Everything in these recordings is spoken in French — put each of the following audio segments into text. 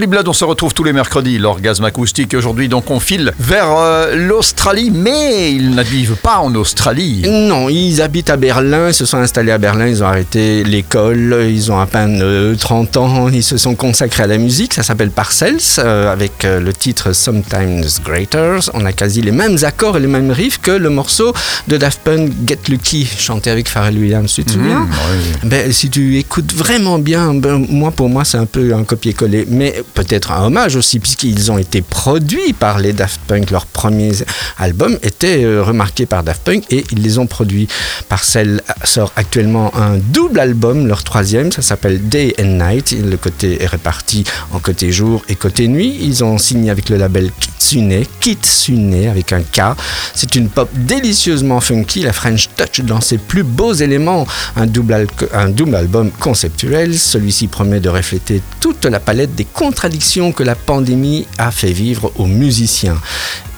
Blood, on se retrouve tous les mercredis, l'orgasme acoustique. Aujourd'hui, donc, on file vers euh, l'Australie, mais ils n'habitent pas en Australie. Non, ils habitent à Berlin, ils se sont installés à Berlin, ils ont arrêté l'école, ils ont à peine 30 euh, ans, ils se sont consacrés à la musique. Ça s'appelle Parcells, euh, avec le titre Sometimes Greater. On a quasi les mêmes accords et les mêmes riffs que le morceau de Daft Punk Get Lucky, chanté avec Pharrell Williams. Tu te souviens Mhm, ben, Si tu écoutes vraiment bien, ben, moi, pour moi, c'est un peu un copier-coller. Mais peut-être un hommage aussi, puisqu'ils ont été produits par les Daft Punk. Leur premier album était euh, remarqué par Daft Punk et ils les ont produits. Parcel sort actuellement un double album, leur troisième, ça s'appelle Day and Night. Le côté est réparti en côté jour et côté nuit. Ils ont signé avec le label Kitsune, Kitsune avec un K. C'est une pop délicieusement funky, la French Touch dans ses plus beaux éléments. Un double, un double album conceptuel. Celui-ci promet de refléter toute la palette des contradictions que la pandémie a fait vivre aux musiciens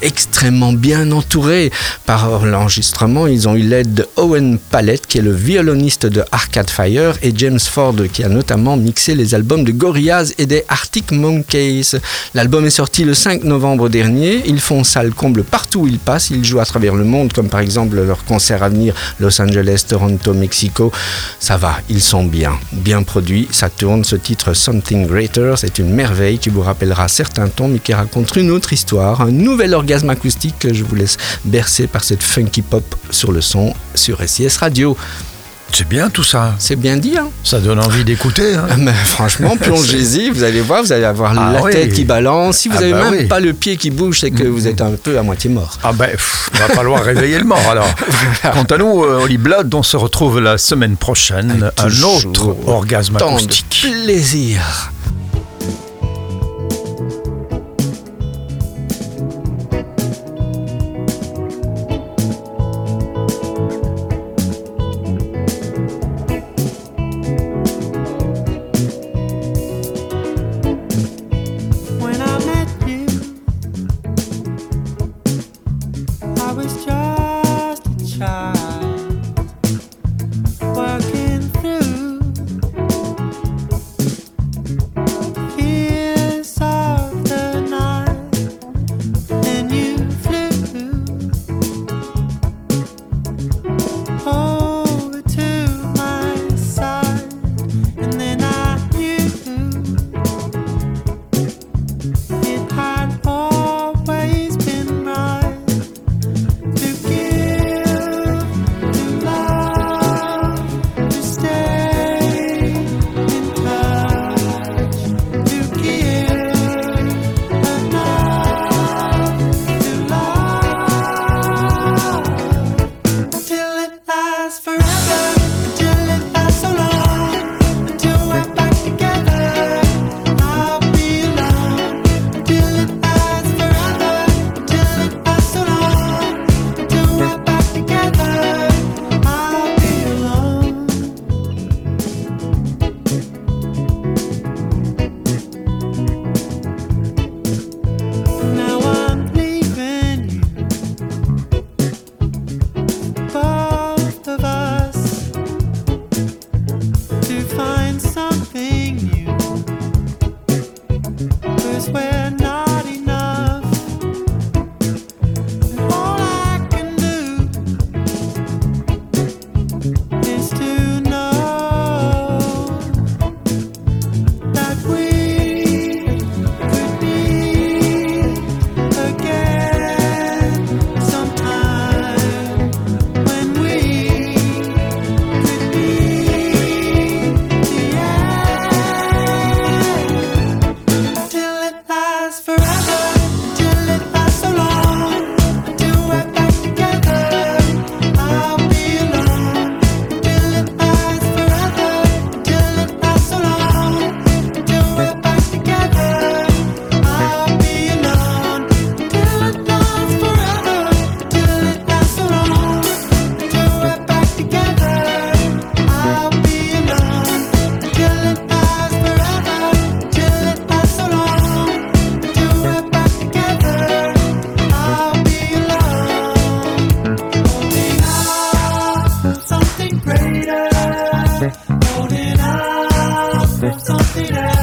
extrêmement bien entourés par l'enregistrement. Ils ont eu l'aide de Owen Palette, qui est le violoniste de Arcade Fire, et James Ford, qui a notamment mixé les albums de Gorillaz et des Arctic Monkeys. L'album est sorti le 5 novembre dernier. Ils font salle comble partout où ils passent. Ils jouent à travers le monde, comme par exemple leur concert à venir Los Angeles, Toronto, Mexico. Ça va, ils sont bien, bien produits. Ça tourne. Ce titre Something Greater, c'est une merveille qui vous rappellera certains tons, mais qui raconte une autre histoire, un nouvel organe acoustique. Je vous laisse bercer par cette funky pop sur le son sur SIS Radio. C'est bien tout ça. C'est bien dit, hein Ça donne envie d'écouter. Hein Mais franchement, plongez-y, vous allez voir, vous allez avoir Ah la oui. tête qui balance. Si vous Ah n'avez bah même oui. pas le pied qui bouge, c'est que vous êtes un peu à moitié mort. Ah ben, pff, va falloir réveiller le mort alors. Quant à nous, euh, Holly Blood, on se retrouve la semaine prochaine. Un autre orgasme Tant de acoustique. plaisir. something else.